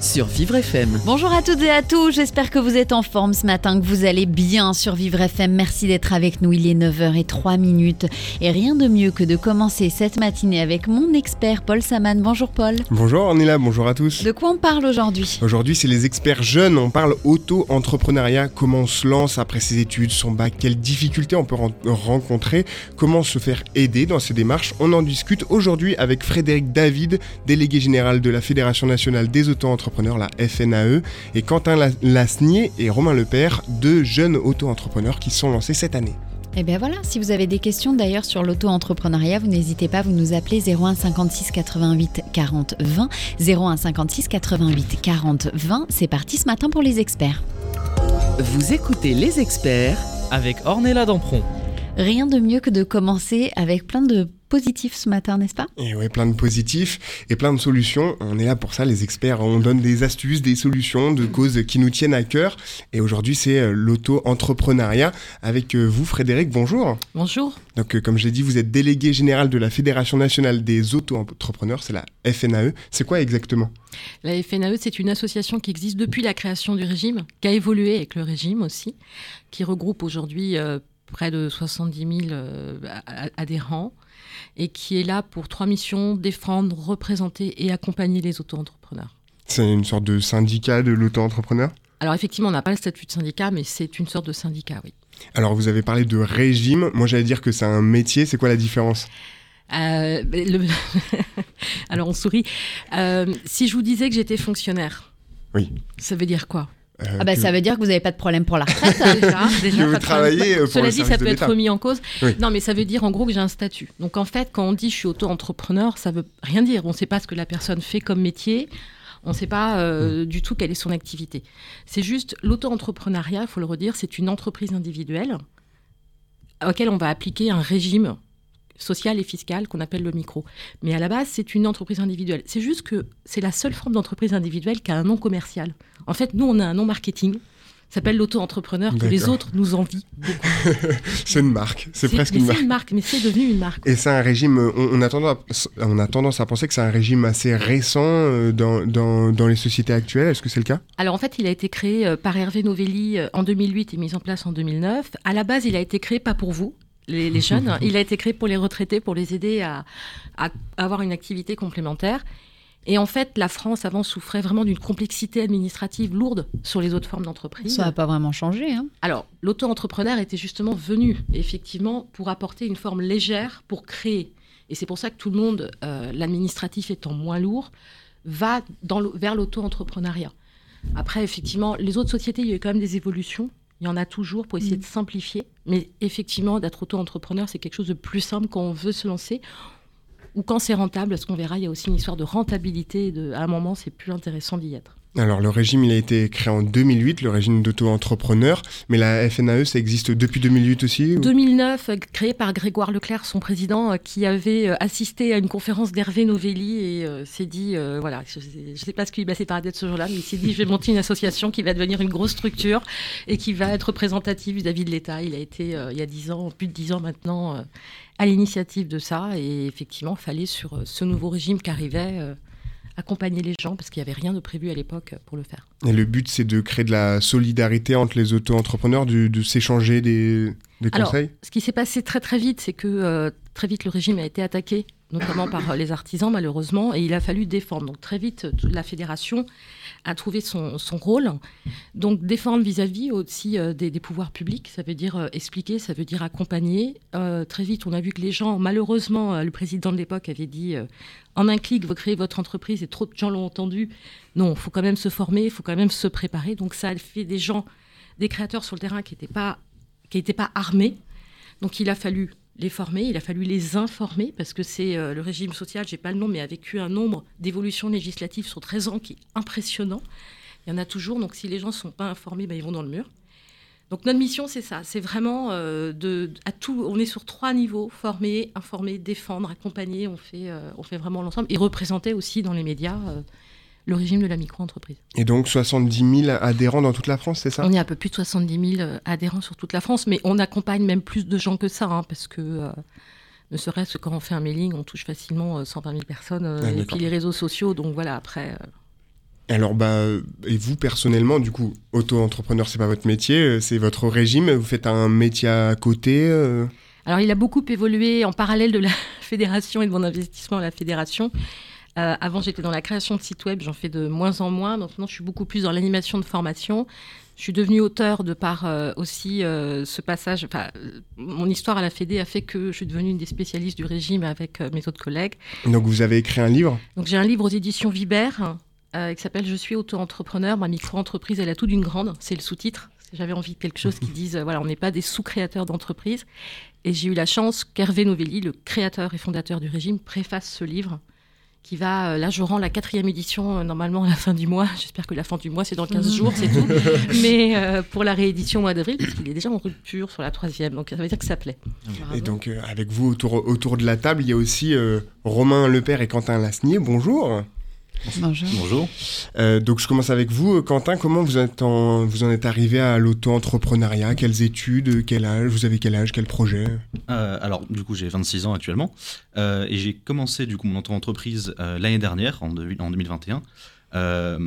Sur Vivre FM. Bonjour à toutes et à tous, j'espère que vous êtes en forme ce matin, que vous allez bien sur Vivre FM. Merci d'être avec nous, il est 9h03 minutes. Et rien de mieux que de commencer cette matinée avec mon expert Paul Saman. Bonjour Paul. Bonjour Ornella, bonjour à tous. De quoi on parle aujourd'hui? Aujourd'hui, c'est les experts jeunes. On parle auto-entrepreneuriat, comment on se lance après ses études, son bac, quelles difficultés on peut ren- rencontrer, comment se faire aider dans ces démarches. On en discute aujourd'hui avec Frédéric David, délégué général de la Fédération nationale des auto-entrepreneurs, la FNAE, et Quentin La- Lasnier et Romain Lepère, deux jeunes auto-entrepreneurs qui sont lancés cette année. Eh bien voilà, si vous avez des questions d'ailleurs sur l'auto-entrepreneuriat, vous n'hésitez pas, vous nous appelez 01 56 88 40 20. 01 56 88 40 20. C'est parti ce matin pour les experts. Vous écoutez les experts Avec Ornella Dampron. Rien de mieux que de commencer avec plein de positifs ce matin, n'est-ce pas? Et ouais, plein de positifs et plein de solutions. On est là pour ça, les experts. On donne des astuces, des solutions de causes qui nous tiennent à cœur. Et aujourd'hui, c'est euh, l'auto-entrepreneuriat. Avec euh, vous, Frédéric, bonjour. Bonjour. Donc, euh, comme je l'ai dit, vous êtes délégué général de la Fédération nationale des auto-entrepreneurs, c'est la FNAE. C'est quoi exactement? La FNAE, c'est une association qui existe depuis la création du régime, qui a évolué avec le régime aussi, qui regroupe aujourd'hui euh, près de 70 000 euh, a- a- adhérents et qui est là pour trois missions, défendre, représenter et accompagner les auto-entrepreneurs. C'est une sorte de syndicat de l'auto-entrepreneur? Alors effectivement, on n'a pas le statut de syndicat, mais c'est une sorte de syndicat, oui. Alors, vous avez parlé de régime. Moi, j'allais dire que c'est un métier. C'est quoi la différence? Euh, le- Alors on sourit. Euh, si je vous disais que j'étais fonctionnaire, Oui. ça veut dire quoi? Ah bah ça veut dire que vous n'avez pas de problème pour la retraite. déjà, déjà, Que vous travaillez, euh, pour Cela le dit, ça peut être remis en cause. Oui. Non, mais ça veut dire en gros que j'ai un statut. Donc en fait, quand on dit je suis auto-entrepreneur, ça veut rien dire. On ne sait pas ce que la personne fait comme métier. On ne sait pas euh, du tout quelle est son activité. C'est juste l'auto-entrepreneuriat, il faut le redire, c'est une entreprise individuelle auquel on va appliquer un régime social et fiscal qu'on appelle le micro. Mais à la base, c'est une entreprise individuelle. C'est juste que c'est la seule forme d'entreprise individuelle qui a un nom commercial. En fait, nous, on a un nom marketing. Ça s'appelle l'auto-entrepreneur que les autres nous envient. C'est une marque. C'est presque une c'est marque. une marque, mais c'est devenu une marque. Et c'est un régime, euh, on, on a tendance à, on a tendance à penser que c'est un régime assez récent euh, dans, dans, dans les sociétés actuelles. Est-ce que c'est le cas? Alors en fait, il a été créé euh, par Hervé Novelli en 2008 et mis en place en 2009. À la base, il a été créé pas pour vous, les, les jeunes. il a été créé pour les retraités, pour les aider à, à avoir une activité complémentaire. Et en fait, la France avant souffrait vraiment d'une complexité administrative lourde sur les autres formes d'entreprise. Ça n'a pas vraiment changé. Hein. Alors, l'auto-entrepreneur était justement venu, effectivement, pour apporter une forme légère, pour créer. Et c'est pour ça que tout le monde, euh, l'administratif étant moins lourd, va dans vers l'auto-entrepreneuriat. Après, effectivement, les autres sociétés, il y a eu quand même des évolutions. Il y en a toujours pour essayer de simplifier. Mais effectivement, d'être auto-entrepreneur, c'est quelque chose de plus simple quand on veut se lancer ou quand c'est rentable, parce qu'on verra, il y a aussi une histoire de rentabilité. et De, à un moment, c'est plus intéressant d'y être. Alors, le régime, il a été créé en 2008, le régime d'auto-entrepreneur. Mais la FNAE, ça existe depuis 2008 aussi ou- 2009, euh, créé par Grégoire Leclerc, son président, euh, qui avait euh, assisté à une conférence d'Hervé Novelli et s'est dit, voilà, je ne sais pas ce qui lui passait par la tête ce jour-là, mais il s'est dit, je vais monter une association qui va devenir une grosse structure et qui va être représentative vis-à-vis de l'État. Il a été, il y a 10 ans, plus de 10 ans maintenant, à l'initiative de ça. Et effectivement, il fallait, sur ce nouveau régime qui arrivait, accompagner les gens parce qu'il n'y avait rien de prévu à l'époque pour le faire. Et le but, c'est de créer de la solidarité entre les auto-entrepreneurs, de, de s'échanger des, des Alors, conseils? Ce qui s'est passé très très vite, c'est que euh, très vite le régime a été attaqué, notamment par euh, les artisans malheureusement, et il a fallu défendre. Donc très vite, toute la fédération a trouvé son, son rôle. Donc défendre vis-à-vis aussi euh, des, pouvoirs publics, ça veut dire euh, expliquer, ça veut dire accompagner. Euh, très vite, on a vu que les gens, malheureusement, le président de l'époque avait dit en un clic, vous créez votre entreprise, et trop de gens l'ont entendu. Non, il faut quand même se former, il faut quand même se préparer. Donc ça a fait des gens, des créateurs sur le terrain qui n'étaient pas, qui n'étaient pas armés. Donc il a fallu les former, il a fallu les informer, parce que c'est euh, le régime social, j'ai pas le nom, mais a vécu un nombre d'évolutions législatives sur 13 ans qui est impressionnant. Il y en a toujours. Donc si les gens ne sont pas informés, ben, ils vont dans le mur. Donc notre mission, c'est ça. C'est vraiment euh, de, à tout. On est sur trois niveaux former, informer, défendre, accompagner. On fait, euh, on fait vraiment l'ensemble et représenter aussi dans les médias le régime de la micro-entreprise. Et donc 70 000 adhérents dans toute la France, c'est ça? On est à peu plus de 70 000 adhérents sur toute la France, mais on accompagne même plus de gens que ça, hein, parce que ne serait-ce que quand on fait un mailing, on touche facilement 120 000 personnes, Ah, et puis les réseaux sociaux. Donc voilà, après. Alors, bah, et vous personnellement, du coup, auto-entrepreneur, c'est pas votre métier, euh, c'est votre régime. Vous faites un métier à côté. euh, Alors, il a beaucoup évolué en parallèle de la fédération et de mon investissement à la fédération. Euh, avant, j'étais dans la création de sites web, j'en fais de moins en moins. Maintenant, je suis beaucoup plus dans l'animation de formation. Je suis devenue auteur de par euh, aussi euh, ce passage. Enfin, mon histoire à la Fédé a fait que je suis devenue une des spécialistes du régime avec mes autres collègues. Donc, vous avez écrit un livre? Donc, j'ai un livre aux éditions Viber euh, qui s'appelle Je suis auto-entrepreneur. Ma micro-entreprise, elle a tout d'une grande. C'est le sous-titre. J'avais envie de quelque chose qui dise voilà, on n'est pas des sous-créateurs d'entreprise. Et j'ai eu la chance qu'Hervé Novelli, le créateur et fondateur du régime, préface ce livre qui va, euh, là je rends la quatrième édition euh, normalement à la fin du mois, j'espère que la fin du mois c'est dans 15 jours, c'est tout, mais euh, pour la réédition au mois d'avril, parce qu'il est déjà en rupture sur la troisième, donc ça veut dire que ça plaît. Et donc, euh, avec vous autour, autour de la table, il y a aussi euh, Romain Lepère et Quentin Lasnier. Bonjour. Bonjour. Bonjour. Euh, donc, je commence avec vous, euh, Quentin. Comment vous, êtes en, vous en êtes arrivé à l'auto-entrepreneuriat? Quelles études? Quel âge? Vous avez quel âge? Quel projet? Euh, alors, du coup, j'ai 26 ans actuellement euh, et j'ai commencé du coup mon auto-entreprise euh, l'année dernière, en, de- en 2021. euh,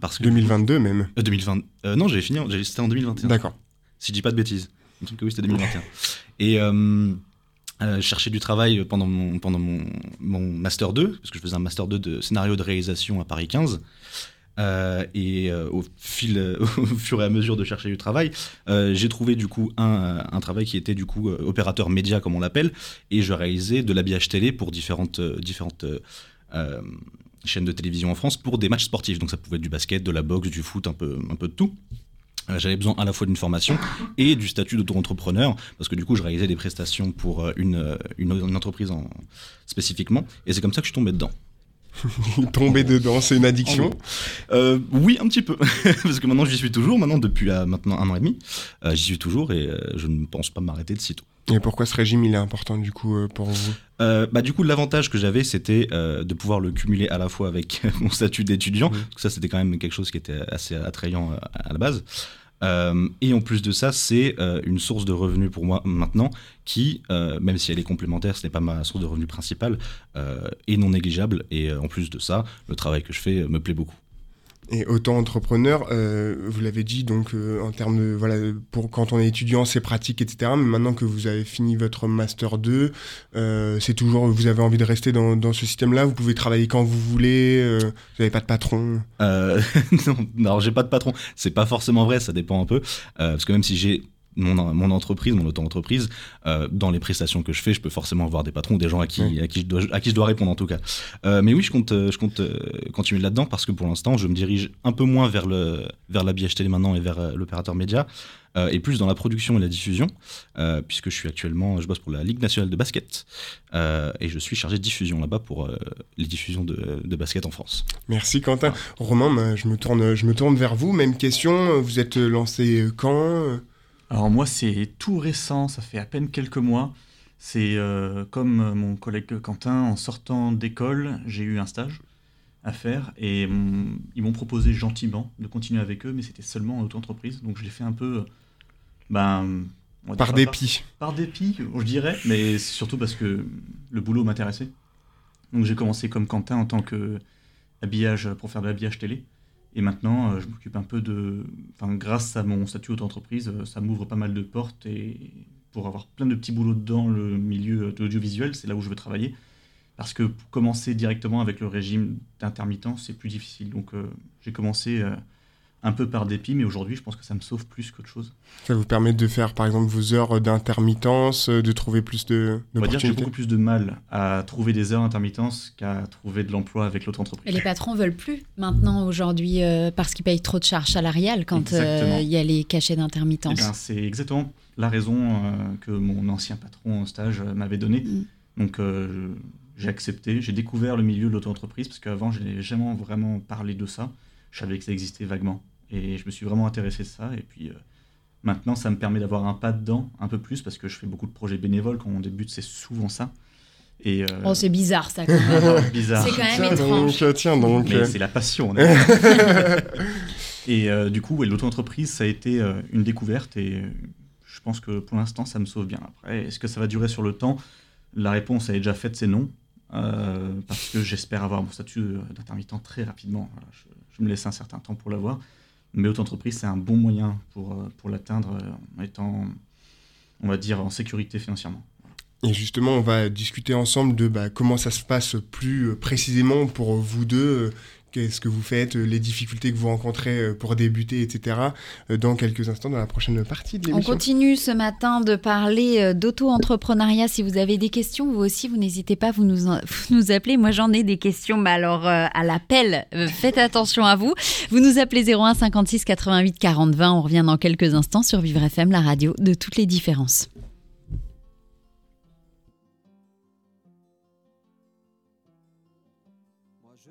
parce que 2022 même. Euh, 2020. euh, non, j'ai fini. en- j'ai- C'était en 2021. D'accord. Si je dis pas de bêtises. Me semble que oui, c'était 2021. Et euh, cherchais du travail pendant mon, pendant mon, Master 2, parce que je faisais un Master 2 de scénario de réalisation à Paris 15. Euh, et euh, au, fil, au fur et à mesure de chercher du travail, euh, j'ai trouvé du coup un, un travail qui était du coup opérateur média comme on l'appelle, et je réalisais de l'habillage télé pour différentes, différentes chaînes de télévision en France pour des matchs sportifs. Donc ça pouvait être du basket, de la boxe, du foot, un peu, un peu de tout. Euh, J'avais besoin à la fois d'une formation et du statut d'auto-entrepreneur, parce que du coup, je réalisais des prestations pour euh, une, euh, une, une entreprise en, spécifiquement, et c'est comme ça que je suis tombé dedans. Tomber dedans, c'est une addiction? Euh, oui, un petit peu, parce que maintenant j'y suis toujours, maintenant depuis euh, maintenant un an et demi, euh, j'y suis toujours et je ne pense pas m'arrêter de sitôt. Et pourquoi ce régime il est important du coup euh, pour vous Euh, bah, du coup, l'avantage que j'avais, c'était euh, de pouvoir le cumuler à la fois avec mon statut d'étudiant. parce que Ça, c'était quand même quelque chose qui était assez attrayant euh, à la base. Et en plus de ça, c'est une source de revenus pour moi maintenant qui, même si elle est complémentaire, ce n'est pas ma source de revenus principale, est non négligeable. Et en plus de ça, le travail que je fais me plaît beaucoup. Et auto-entrepreneur, euh, vous l'avez dit, donc euh, en termes de, voilà, pour quand on est étudiant, c'est pratique, etc. Mais maintenant que vous avez fini votre Master 2, euh, c'est toujours, vous avez envie de rester dans, dans ce système-là, vous pouvez travailler quand vous voulez, vous n'avez pas de patron? Non, non, j'ai pas de patron. C'est pas forcément vrai, ça dépend un peu. Parce que même si j'ai mon, mon entreprise, mon auto-entreprise, euh, dans les prestations que je fais, je peux forcément avoir des patrons, des gens à qui, à qui, je, dois, à qui je dois répondre en tout cas. Euh, mais oui, je compte, euh, je compte continuer là-dedans parce que pour l'instant, je me dirige un peu moins vers, le, vers l'habillage télé maintenant et vers l'opérateur média. euh, et plus dans la production et la diffusion, puisque je suis actuellement, je bosse pour la Ligue nationale de basket, et je suis chargé de diffusion là-bas pour les diffusions de, de basket en France. Merci Quentin. Romain, bah, je, me tourne, je me tourne vers vous. Même question, vous êtes lancé quand Alors moi, c'est tout récent, ça fait à peine quelques mois. C'est euh, comme euh, mon collègue Quentin, en sortant d'école, j'ai eu un stage à faire et hum, ils m'ont proposé gentiment de continuer avec eux, mais c'était seulement en auto-entreprise. Donc je l'ai fait un peu, euh, ben, on va Par dire dépit. Par, par dépit, je dirais, mais c'est surtout parce que le boulot m'intéressait. Donc j'ai commencé comme Quentin en tant que habillage pour faire de l'habillage télé. Et maintenant, euh, je m'occupe un peu de. Enfin, grâce à mon statut auto-entreprise, euh, ça m'ouvre pas mal de portes et pour avoir plein de petits boulots dans le milieu de l'audiovisuel, c'est là où je veux travailler. Parce que commencer directement avec le régime d'intermittent, c'est plus difficile. Donc euh, j'ai commencé un peu par dépit, mais aujourd'hui, je pense que ça me sauve plus qu'autre chose. Ça vous permet de faire par exemple vos heures d'intermittence, euh, de trouver plus de On va dire que j'ai beaucoup plus de mal à trouver des heures d'intermittence qu'à trouver de l'emploi avec l'autre Et entreprise. les patrons veulent plus maintenant aujourd'hui euh, parce qu'ils payent trop de charges salariales quand euh, il y a les cachets Eh d'intermittence. ben, c'est exactement la raison euh, que mon ancien patron en stage euh, m'avait donnée. Mm. Donc euh, je- j'ai accepté, j'ai découvert le milieu de l'auto-entreprise parce qu'avant je n'avais jamais vraiment parlé de ça. Je savais que ça existait vaguement. Et je me suis vraiment intéressé à ça. Et puis maintenant, ça me permet d'avoir un pas dedans un peu plus parce que je fais beaucoup de projets bénévoles. Quand on débute, c'est souvent ça. Et Oh, c'est bizarre ça. Quand même. bizarre. C'est quand même Tiens étrange. donc, tiens donc. Mais c'est la passion. et euh, du coup, ouais, l'auto-entreprise, ça a été euh, une découverte et euh, je pense que pour l'instant, ça me sauve bien. Après, est-ce que ça va durer sur le temps? La réponse, elle est déjà faite, c'est non. parce que j'espère avoir mon statut d'intermittent très rapidement. Voilà, je, je, me laisse un certain temps pour l'avoir. Mais auto-entreprise, c'est un bon moyen pour, pour l'atteindre en étant, on va dire, en sécurité financièrement. Et justement, on va discuter ensemble de bah, comment ça se passe plus précisément pour vous deux. Qu'est-ce que vous faites, les difficultés que vous rencontrez pour débuter, etc. dans quelques instants dans la prochaine partie de On l'émission. continue ce matin de parler d'auto-entrepreneuriat. Si vous avez des questions, vous aussi, vous n'hésitez pas, vous nous, en- vous nous appelez. Moi, j'en ai des questions, mais alors euh, à l'appel, euh, faites attention à vous. Vous nous appelez 01 56 88 40 20. On revient dans quelques instants sur Vivre FM, la radio de toutes les différences.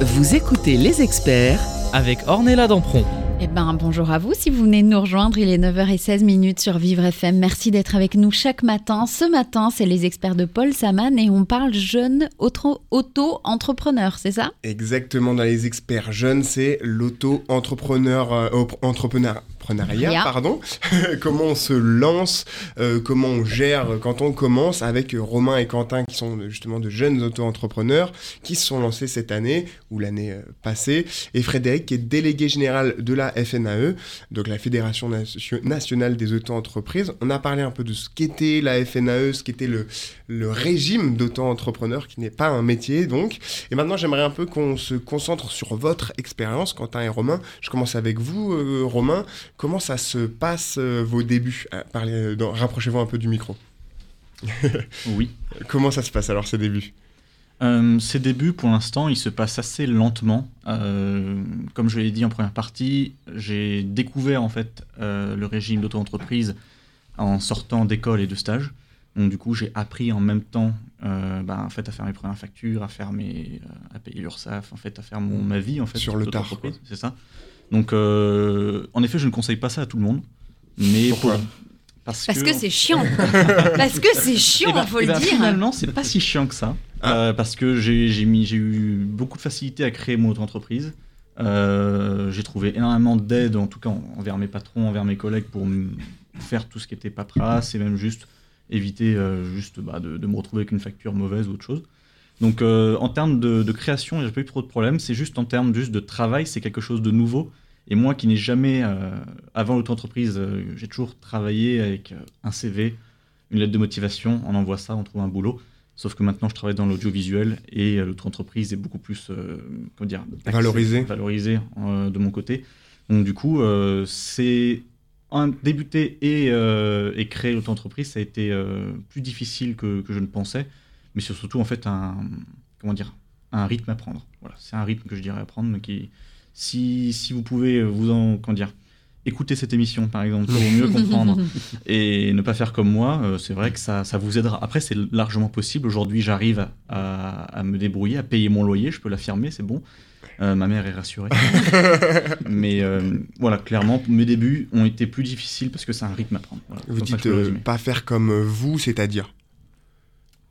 Vous écoutez les experts avec Ornella Dampron. Eh ben, bonjour à vous. Si vous venez de nous rejoindre, il est 9h16 minutes sur Vivre FM. Merci d'être avec nous chaque matin. Ce matin, c'est les experts de Paul Saman et on parle jeunes auto- auto-entrepreneurs, c'est ça? Exactement, dans les experts jeunes, c'est l'auto-entrepreneur, euh, op- entrepreneur. Entrepreneuriat, Ria. pardon. comment on se lance, euh, comment on gère euh, quand on commence avec euh, Romain et Quentin qui sont justement de jeunes auto-entrepreneurs qui se sont lancés cette année ou l'année passée et Frédéric qui est délégué général de la FNAE, donc la Fédération Nation- Nationale des Auto-Entreprises. On a parlé un peu de ce qu'était la FNAE, ce qu'était le, le régime d'auto-entrepreneur qui n'est pas un métier donc. Et maintenant j'aimerais un peu qu'on se concentre sur votre expérience, Quentin et Romain. Je commence avec vous, euh, Romain. Comment ça se passe euh, vos débuts Ah, parlez, euh, Rapprochez-vous un peu du micro. Oui. Comment ça se passe alors ces débuts? Euh, ces débuts, pour l'instant, ils se passent assez lentement. Euh, comme je l'ai dit en première partie, j'ai découvert en fait euh, le régime d'auto-entreprise en sortant d'école et de stage. Donc du coup, j'ai appris en même temps bah, en fait, à faire mes premières factures, à, faire mes, à payer l'URSSAF, en fait, à faire mon, ma vie en fait, Sur le tard, C'est ça. Donc euh, en effet, je ne conseille pas ça à tout le monde. Mais Pourquoi pour- parce, Parce que c'est chiant. Parce que c'est chiant, Eh ben- faut eh le ben, dire. Finalement, c'est pas si chiant que ça. Ah. Euh, parce que j'ai eu beaucoup de facilité à créer mon auto-entreprise. Euh, j'ai trouvé énormément d'aide, en tout cas en- envers mes patrons, envers mes collègues, pour me faire tout ce qui était paperasse et même juste éviter euh, juste bah, de, de me retrouver avec une facture mauvaise ou autre chose. Donc euh, en termes de, de création, j'ai pas eu trop de problèmes. C'est juste en termes juste de travail, c'est quelque chose de nouveau. Et moi qui n'ai jamais, euh, avant l'auto-entreprise, euh, j'ai toujours travaillé avec euh, un CV, une lettre de motivation, on envoie ça, on trouve un boulot. Sauf que maintenant, je travaille dans l'audiovisuel et euh, l'auto-entreprise est beaucoup plus euh, comment dire, taxée, Valorisée. valorisée, de mon côté. Donc du coup, euh, c'est débuter et, euh, et créer l'auto-entreprise, ça a été euh, plus difficile que, que je ne pensais, mais c'est surtout en fait un comment dire un rythme à prendre. Voilà, c'est un rythme que je dirais à prendre, mais qui si, si vous pouvez vous en comment dire écouter cette émission par exemple pour mieux comprendre et ne pas faire comme moi, euh, c'est vrai que ça, ça vous aidera. Après, c'est largement possible. Aujourd'hui, j'arrive à, à- me débrouiller, à payer mon loyer, je peux l'affirmer, c'est bon. Euh, ma mère est rassurée. Mais euh, voilà, clairement, mes débuts ont été plus difficiles parce que c'est un rythme à prendre. Voilà, Vous dites euh, pas faire comme vous, c'est-à-dire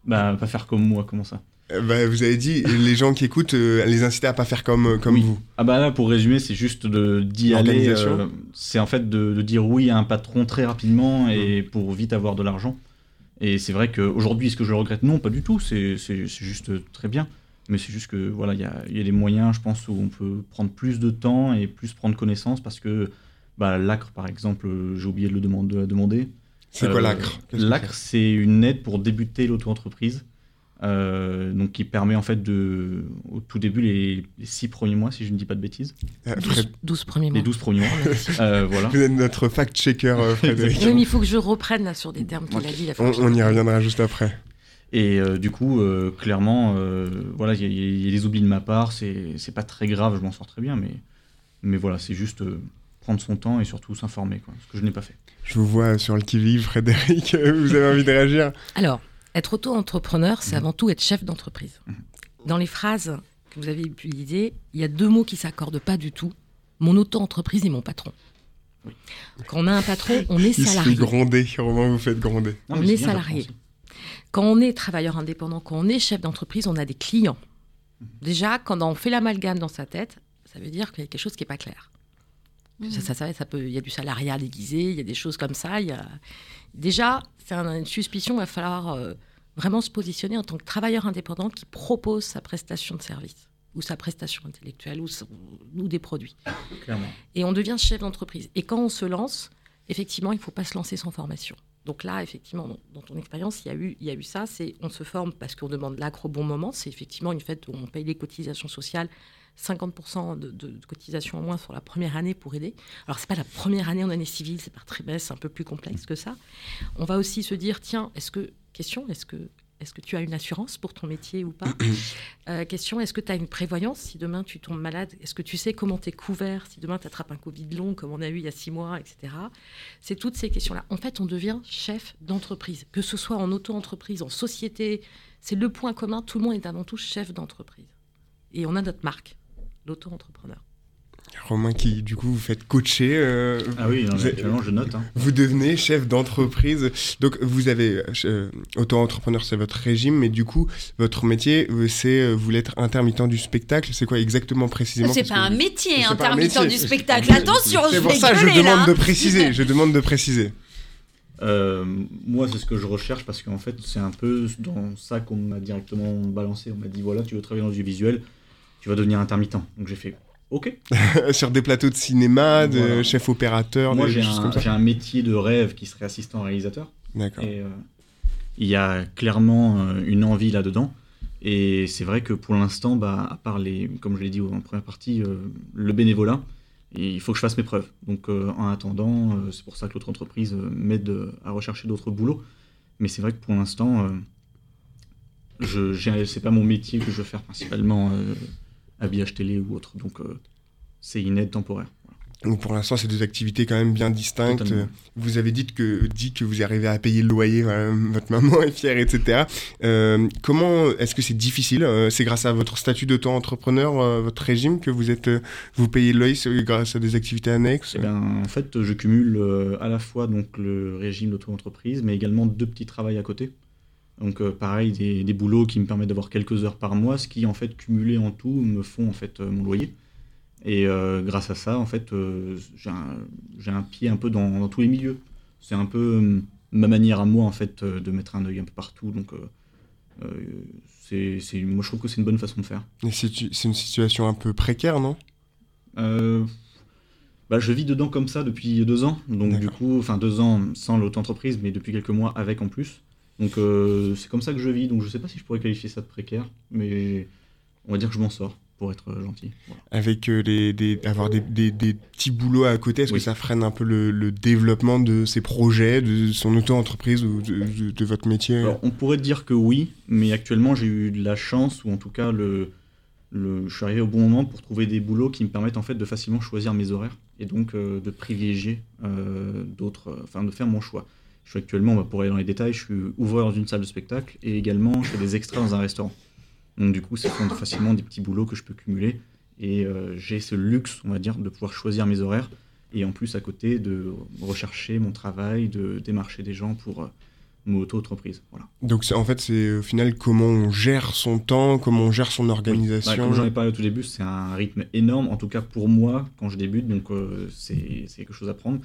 Bah, pas faire comme moi, comment ça bah, Vous avez dit, les gens qui écoutent, euh, les inciter à pas faire comme, euh, comme Oui. vous. Ah bah là, pour résumer, c'est juste de- d'y aller. Euh, c'est en fait de, de dire oui à un patron très rapidement et pour vite avoir de l'argent. Et c'est vrai qu'aujourd'hui, est-ce que je le regrette? Non, pas du tout. C'est juste très bien. Mais c'est juste que voilà, il y a, y a des moyens, je pense, où on peut prendre plus de temps et plus prendre connaissance parce que bah, l'ACRE, par exemple, j'ai oublié de le demander. de demander. C'est quoi Euh, l'ACRE? L'ACRE, c'est? une aide pour débuter l'auto-entreprise. euh, donc qui permet en fait de, au tout début, les, les six premiers mois, si je ne dis pas de bêtises, Euh, 12, Fred- 12 premiers mois. les 12 premiers mois, euh, voilà. Vous êtes notre fact-checker, euh, Frédéric. Oui, mais il faut que je reprenne là sur des termes qu'il a dit. on, on y reviendra juste après. Et euh, du coup, euh, clairement, euh, voilà, il y, a- il y a des oublis de ma part, c'est c'est pas très grave, je m'en sors très bien, mais, mais voilà, c'est juste euh, prendre son temps et surtout s'informer, quoi, ce que je n'ai pas fait. Je vous vois sur le qui-vive, Frédéric. Vous avez envie de réagir? Alors, être auto-entrepreneur, c'est Mhm. avant tout être chef d'entreprise. Mhm. Dans les phrases que vous avez utilisées, il y a deux mots qui s'accordent pas du tout. Mon auto-entreprise et mon patron. Oui. Quand on a un patron, on est Il se fait salarié. gronder. Romain, vous faites gronder. Non, On est bien, salarié. Quand on est travailleur indépendant, quand on est chef d'entreprise, on a des clients. Déjà, quand on fait l'amalgame dans sa tête, ça veut dire qu'il y a quelque chose qui n'est pas clair. Ça, ça, ça, ça peut, il y a du salariat déguisé, il y a des choses comme ça. Il y a... Déjà, c'est un- une suspicion, il va falloir euh, vraiment se positionner en tant que travailleur indépendant qui propose sa prestation de service ou sa prestation intellectuelle ou, son- ou des produits. clairement. Et on devient chef d'entreprise. Et quand on se lance, effectivement, il ne faut pas se lancer sans formation. Donc là, effectivement, dans, dans ton expérience, il y a eu, il y a eu ça. C'est on se forme parce qu'on demande l'acre au bon moment. C'est effectivement une fête où on paye les cotisations sociales, 50% de, de, de cotisations en moins sur la première année pour aider. Alors c'est pas la première année en année civile, c'est par trimestre, c'est un peu plus complexe que ça. On va aussi se dire, tiens, est-ce que question, est-ce que est-ce que tu as une assurance pour ton métier ou pas? Euh, Question, est-ce que tu as une prévoyance si demain tu tombes malade? Est-ce que tu sais comment tu es couvert si demain tu attrapes un Covid long comme on a eu il y a six mois, etc. C'est toutes ces questions-là. En fait, on devient chef d'entreprise, que ce soit en auto-entreprise, en société. C'est le point commun, tout le monde est avant tout chef d'entreprise. Et on a notre marque, l'auto-entrepreneur. Romain, qui du coup vous faites coacher. euh, Ah oui, vous, êtes- actuellement, je note. hein. vous devenez chef d'entreprise. Donc vous avez euh, auto-entrepreneur, c'est votre régime, mais du coup votre métier, euh, c'est euh, vous voulez être intermittent du spectacle. C'est quoi exactement précisément? C'est pas un métier, un intermittent métier. du spectacle. Attention, je C'est pour ça que je demande là. de préciser. Je demande de préciser. Euh, moi, c'est ce que je recherche parce qu'en fait, c'est un peu dans ça qu'on m'a directement balancé. On m'a dit voilà, tu veux travailler dans l'audiovisuel, tu vas devenir intermittent. Donc j'ai fait ok. Sur des plateaux de cinéma, de Voilà. chef opérateur, Moi, j'ai un, métier de rêve qui serait assistant réalisateur. D'accord. Et euh, il y a clairement euh, une envie là-dedans. Et c'est vrai que pour l'instant, bah, à part les, comme je l'ai dit en première partie, euh, le bénévolat, il faut que je fasse mes preuves. Donc en attendant, c'est pour ça que l'autre entreprise m'aide à rechercher d'autres boulots. Mais c'est vrai que pour l'instant, je c'est pas mon métier que je veux faire principalement habillage télé ou autre. Donc euh, c'est une aide temporaire. Donc pour l'instant, c'est deux activités quand même bien distinctes. Totalement. Vous avez dit que, dit que vous arrivez à payer le loyer, voilà, votre maman est fière, etc. Euh, comment est-ce que c'est difficile euh, C'est grâce à votre statut d'auto-entrepreneur, votre régime, que vous êtes, vous payez le loyer grâce à des activités annexes? Eh ben, en fait, je cumule à la fois donc, le régime d'auto-entreprise, mais également deux petits travails à côté. Donc euh, pareil, des, des boulots qui me permettent d'avoir quelques heures par mois, ce qui en fait cumulé en tout me font en fait euh, mon loyer. Et euh, grâce à ça, en fait, j'ai un, pied un peu dans, dans tous les milieux. C'est un peu ma manière à moi en fait de mettre un œil un peu partout. Donc c'est, moi je trouve que c'est une bonne façon de faire. C'est une situation un peu précaire, non? Bah, je vis dedans comme ça depuis deux ans. Donc, du coup, enfin, deux ans sans l'auto-entreprise, mais depuis quelques mois avec en plus. Donc, euh, c'est comme ça que je vis. Donc, je sais pas si je pourrais qualifier ça de précaire, mais on va dire que je m'en sors, pour être euh, gentil. Voilà. Avec euh, les, des, avoir des, des- des petits boulots à côté, est-ce Oui. que ça freine un peu le, le développement de ses projets, de son auto-entreprise ou de, de- de votre métier? Alors, on pourrait dire que oui, mais actuellement, j'ai eu de la chance, ou en tout cas, le, le, je suis arrivé au bon moment pour trouver des boulots qui me permettent en fait de facilement choisir mes horaires et donc euh, de privilégier euh, d'autres, enfin de faire mon choix. Je suis actuellement, bah, pour aller dans les détails, je suis ouvreur dans une salle de spectacle et également je fais des extras dans un restaurant. Donc du coup, c'est facilement des petits boulots que je peux cumuler et euh, j'ai ce luxe, on va dire, de pouvoir choisir mes horaires et en plus à côté de rechercher mon travail, de démarcher des gens pour euh, mon auto-entreprise. Voilà. Donc en fait, c'est au final comment on gère son temps, comment on gère son Oui. organisation. Bah, comme j'en ai parlé au tout début, c'est un rythme énorme, en tout cas pour moi, quand je débute, donc euh, c'est quelque chose à prendre.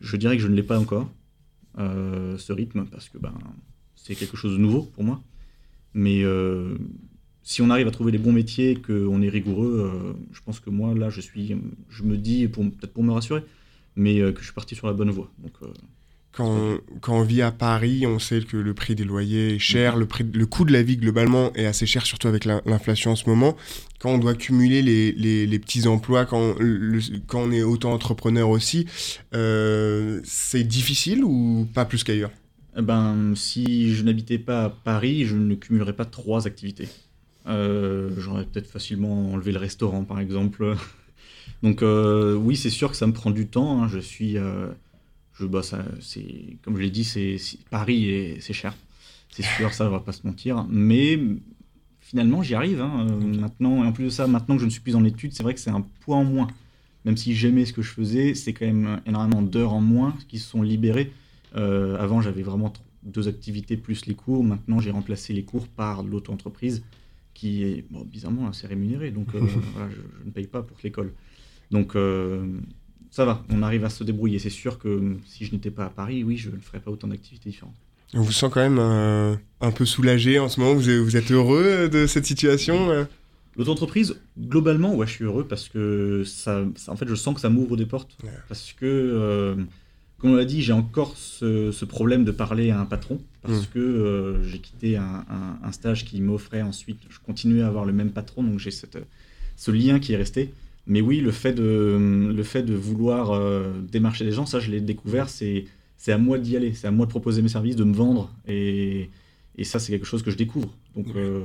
Je dirais que je ne l'ai pas encore, ce rythme, parce que ben, c'est quelque chose de nouveau pour moi. Mais euh, si on arrive à trouver les bons métiers, qu'on est rigoureux, euh, je pense que moi, là, je suis, je me dis, peut-être pour me rassurer, mais euh, que je suis parti sur la bonne voie. Donc, Quand, quand on vit à Paris, on sait que le prix des loyers est cher, le, prix, le coût de la vie globalement est assez cher, surtout avec la- l'inflation en ce moment. Quand on doit cumuler les, les- les petits emplois, quand, le- quand on est auto-entrepreneur aussi, euh, c'est difficile ou pas plus qu'ailleurs? Eh ben, si je n'habitais pas à Paris, je ne cumulerais pas trois activités. Euh, J'aurais peut-être facilement enlevé le restaurant, par exemple. Donc, euh, oui, c'est sûr que ça me prend du temps. hein. Je suis. Je, bah, ça, c'est, comme je l'ai dit, c'est, c'est- Paris, est- c'est cher. C'est sûr, ça, on va pas se mentir. Mais finalement, j'y arrive. hein. Euh, Maintenant, et en plus de ça, maintenant que je ne suis plus en études, c'est vrai que c'est un poids en moins. Même si j'aimais ce que je faisais, c'est quand même énormément d'heures en moins qui se sont libérées. Euh, avant, j'avais vraiment deux activités plus les cours. Maintenant, j'ai remplacé les cours par l'auto-entreprise, qui est bon, bizarrement assez rémunérée. Donc, euh, voilà, je, je ne paye pas pour l'école. Donc, ça va, on arrive à se débrouiller. C'est sûr que euh, si je n'étais pas à Paris, oui, je ne ferais pas autant d'activités différentes. On vous sent quand même euh, un peu soulagé en ce moment, vous êtes, vous êtes heureux de cette situation euh? L'auto-entreprise, globalement, ouais, je suis heureux parce que ça, ça- en fait, je sens que ça m'ouvre des portes. Ouais. Parce que, euh, comme on l'a dit, j'ai encore ce, ce problème de parler à un patron parce Mm. que euh, j'ai quitté un, un- un stage qui m'offrait ensuite. Je continuais à avoir le même patron, donc j'ai ce lien qui est resté. Mais oui, le fait de, vouloir euh, démarcher des gens, ça, je l'ai découvert. C'est, à moi d'y aller, c'est à moi de proposer mes services, de me vendre. Et ça, c'est quelque chose que je découvre. Donc, euh,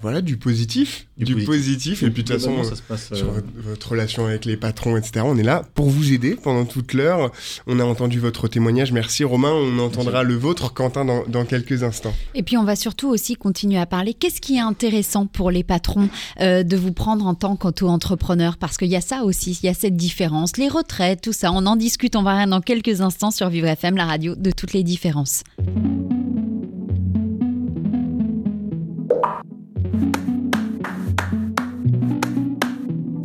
Voilà, du positif, du, Du positif. positif. Et puis de toute façon, globalement, ça se passe. sur euh, votre, votre relation avec les patrons, etc. On est là pour vous aider pendant toute l'heure. On a entendu votre témoignage. Merci Romain. On entendra le vôtre, Quentin, dans, dans quelques instants. Et puis on va surtout aussi continuer à parler. Qu'est-ce qui est intéressant pour les patrons euh, de vous prendre en tant qu'auto-entrepreneur? Parce qu'il y a ça aussi, il y a cette différence, les retraites, tout ça. On en discute, on va rien dans quelques instants sur Vivre FM, la radio de toutes les différences.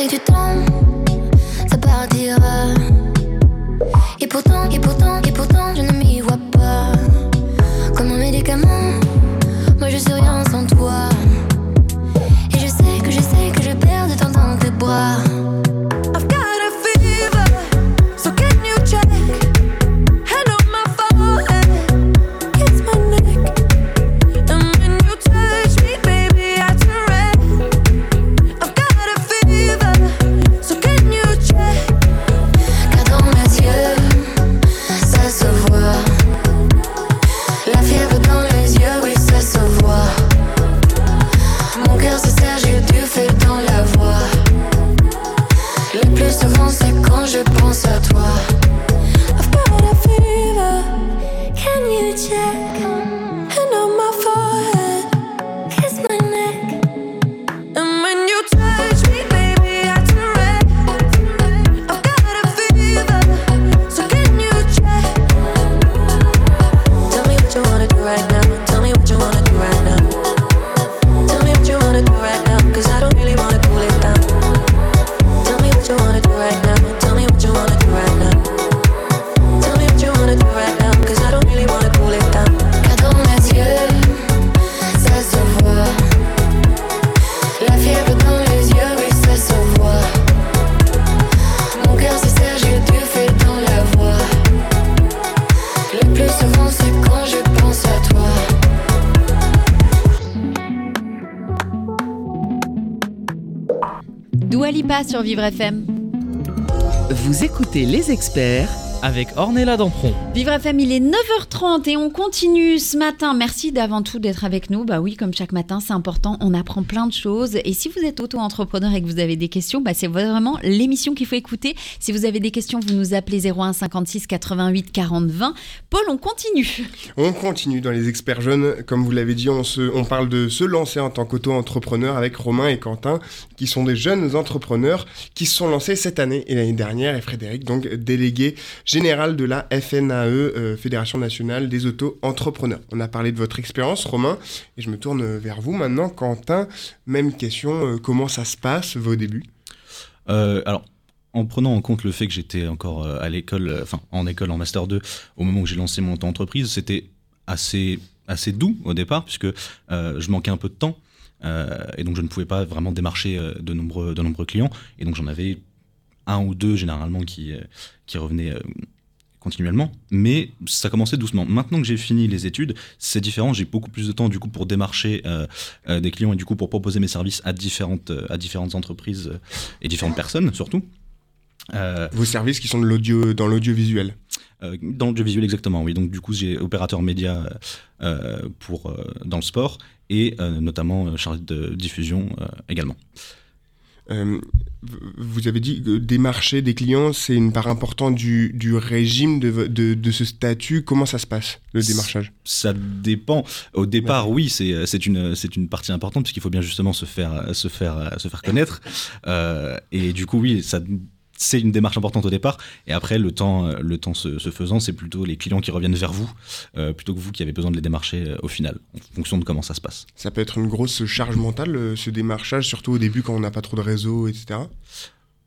avec du temps, ça partira. Et pourtant, et pourtant, et pourtant, je ne m'y vois pas. Comme un médicament, moi je suis rien sans toi. Et je sais que je sais que je perds de temps dans tes bras. Vous écoutez les experts avec Ornella Dampron. Vivre FM, il est 9h30 et on continue ce matin. Merci d'avant tout d'être avec nous. Bah oui, comme chaque matin, c'est important. On apprend plein de choses. Et si vous êtes auto-entrepreneur et que vous avez des questions, bah c'est vraiment l'émission qu'il faut écouter. Si vous avez des questions, vous nous appelez 01 56 88 40 20. Paul, on continue. On continue dans les experts jeunes. Comme vous l'avez dit, on, se, on parle de se lancer en tant qu'auto-entrepreneur avec Romain et Quentin, qui sont des jeunes entrepreneurs qui se sont lancés cette année et l'année dernière. Et Frédéric, donc délégué général de la FNAE, euh, Fédération nationale des auto-entrepreneurs. On a parlé de votre expérience, Romain, et je me tourne vers vous maintenant, Quentin. Même question, euh, comment ça se passe, vos débuts? Euh, alors, en prenant en compte le fait que j'étais encore euh, à l'école, euh, enfin en école en master 2, au moment où j'ai lancé mon entreprise, c'était assez, assez doux au départ, puisque euh, je manquais un peu de temps. euh, et donc je ne pouvais pas vraiment démarcher euh, de nombreux, de nombreux clients. Et donc j'en avais un ou deux généralement qui, euh, qui revenaient euh, continuellement. Mais ça commençait doucement. Maintenant que j'ai fini les études, c'est différent. J'ai beaucoup plus de temps du coup pour démarcher euh, euh, des clients et du coup pour proposer mes services à différentes, euh, à différentes entreprises et différentes personnes surtout. Vos services qui sont de l'audio, dans l'audiovisuel dans l'audiovisuel exactement, oui. Donc du coup, j'ai opérateur média pour dans le sport et notamment chargé de diffusion également. Euh, vous avez dit que démarcher des clients, c'est une part importante du, régime de, ce statut. Comment ça se passe, le démarchage? Ça dépend. Au départ, oui, c'est c'est une partie importante puisqu'il faut bien justement se faire se faire se faire connaître. Euh, et du coup, oui, ça c'est une démarche importante au départ. Et après, le temps euh, le temps se, faisant, c'est plutôt les clients qui reviennent vers vous euh, plutôt que vous qui avez besoin de les démarcher euh, au final, en fonction de comment ça se passe. Ça peut être une grosse charge mentale, ce démarchage, surtout au début quand on n'a pas trop de réseau, etc.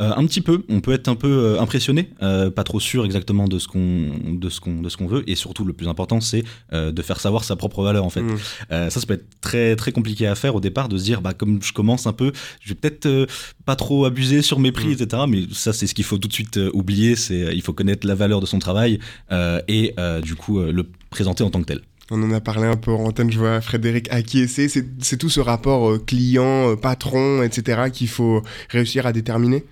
Euh, un petit peu, on peut être un peu euh, impressionné, euh, pas trop sûr exactement de ce qu'on de ce qu'on de ce qu'on veut, et surtout le plus important, c'est euh, de faire savoir sa propre valeur en fait. Mmh. Ça, ça peut être très très compliqué à faire au départ, de se dire bah comme je commence un peu, je vais peut-être pas trop abuser sur mes prix, Mm. etc. Mais ça, c'est ce qu'il faut tout de suite oublier, c'est il faut connaître la valeur de son travail et du coup le présenter en tant que tel. On en a parlé un peu en antenne, je vois Frédéric acquiescer. C'est c'est tout ce rapport euh, client, euh, patron, etc. qu'il faut réussir à déterminer?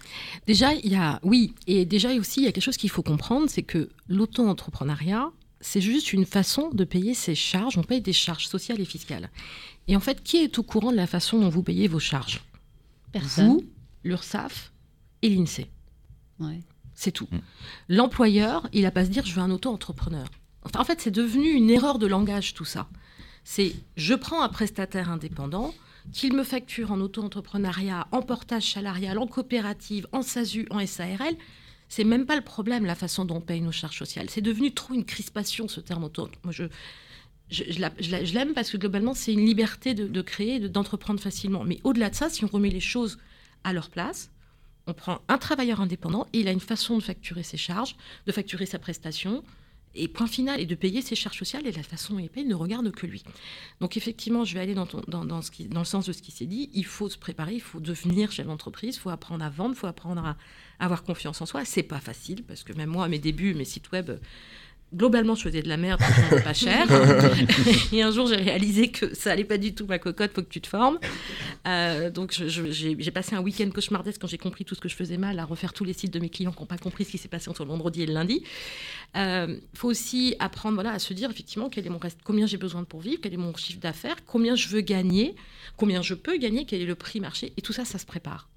Déjà, il y a, oui, et déjà aussi, il y a quelque chose qu'il faut comprendre, c'est que l'auto-entrepreneuriat, c'est juste une façon de payer ses charges. On paye des charges sociales et fiscales. Et en fait, qui est au courant de la façon dont vous payez vos charges? Personne. Vous, l'URSSAF et l'INSEE. Ouais. C'est tout. L'employeur, il n'a pas à se dire je veux un auto-entrepreneur. En fait, c'est devenu une erreur de langage tout ça. C'est je prends un prestataire indépendant qu'il me facture en auto-entrepreneuriat, en portage salarial, en coopérative, en SASU, en SARL. C'est même pas le problème la façon dont on paye nos charges sociales. C'est devenu trop une crispation ce terme auto. Moi, je je, je la- je la- je l'aime parce que globalement, c'est une liberté de, de créer, de- d'entreprendre facilement. Mais au-delà de ça, si on remet les choses à leur place, on prend un travailleur indépendant et il a une façon de facturer ses charges, de facturer sa prestation, et point final, et de payer ses charges sociales, et la façon dont il paye ne regarde que lui. Donc effectivement, je vais aller dans, le sens de ce qui s'est dit, il faut se préparer, il faut devenir chef d'entreprise, il faut apprendre à vendre, il faut apprendre à avoir confiance en soi. C'est pas facile, parce que même moi, à mes débuts, mes sites web... Globalement, je faisais de la merde, parce que je vendais pas cher. et un jour, j'ai réalisé que ça allait pas du tout ma cocotte, faut que tu te formes. Euh, donc, j'ai passé un week-end cauchemardesque quand j'ai compris tout ce que je faisais mal, à refaire tous les sites de mes clients qui n'ont pas compris ce qui s'est passé entre le vendredi et le lundi. Il faut aussi apprendre voilà, à se dire effectivement quel est mon reste, combien j'ai besoin pour vivre, quel est mon chiffre d'affaires, combien je veux gagner, combien je peux gagner, quel est le prix marché. Et tout ça, ça se prépare.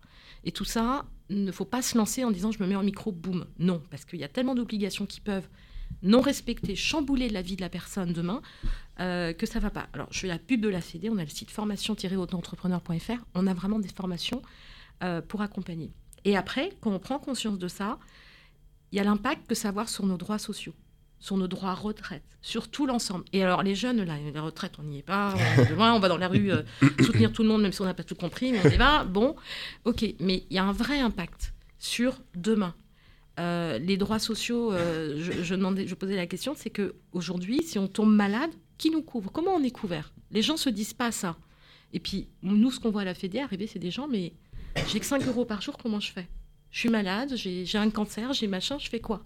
Et tout ça, il ne faut pas se lancer en disant je me mets en micro, boum. Non, parce qu'il y a tellement d'obligations qui peuvent non respecter, chambouler la vie de la personne demain, euh, que ça va pas. Alors, je fais la pub de la CD, on a le site formation-autoentrepreneur.fr, on a vraiment des formations euh, pour accompagner. Et après, quand on prend conscience de ça, il y a l'impact que ça va sur nos droits sociaux, sur nos droits retraite, sur tout l'ensemble. Et alors, les jeunes, là, la retraite, on n'y est pas, on on va dans la rue euh, soutenir tout le monde, même si on n'a pas tout compris, mais on y va. Bon, ok, mais il y a un vrai impact sur demain. Euh, les droits sociaux, euh, je, posais la question, c'est que aujourd'hui, si on tombe malade, qui nous couvre? Comment on est couvert? Les gens se disent pas ça. Et puis, nous, ce qu'on voit à la Fédé arriver, c'est des gens, mais j'ai que 5 euros par jour, comment je fais? Je suis malade, j'ai un cancer, j'ai machin, je fais quoi?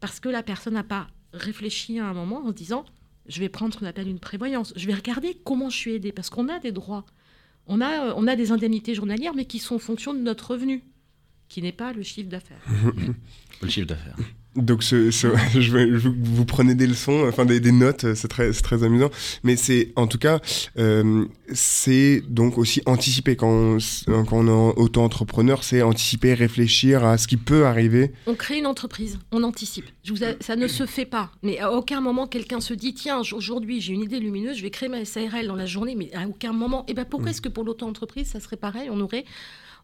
Parce que la personne n'a pas réfléchi à un moment en se disant, je vais prendre ce qu'on appelle une prévoyance, je vais regarder comment je suis aidé, parce qu'on a des droits. On a, on a des indemnités journalières, mais qui sont en fonction de notre revenu qui n'est pas le chiffre d'affaires. le chiffre d'affaires. Donc, ce, ce, je, veux, je, veux, vous prenez des leçons, enfin des, des notes, c'est très, très amusant. Mais c'est, en tout cas, euh, c'est donc aussi anticiper. Quand on, quand on est auto-entrepreneur, c'est anticiper, réfléchir à ce qui peut arriver. On crée une entreprise, on anticipe. Je vous a, ça ne se fait pas. Mais à aucun moment, quelqu'un se dit tiens, aujourd'hui, j'ai une idée lumineuse, je vais créer ma SARL dans la journée. Mais à aucun moment. Et eh ben pourquoi mmh. est-ce que pour l'auto-entreprise, ça serait pareil? On aurait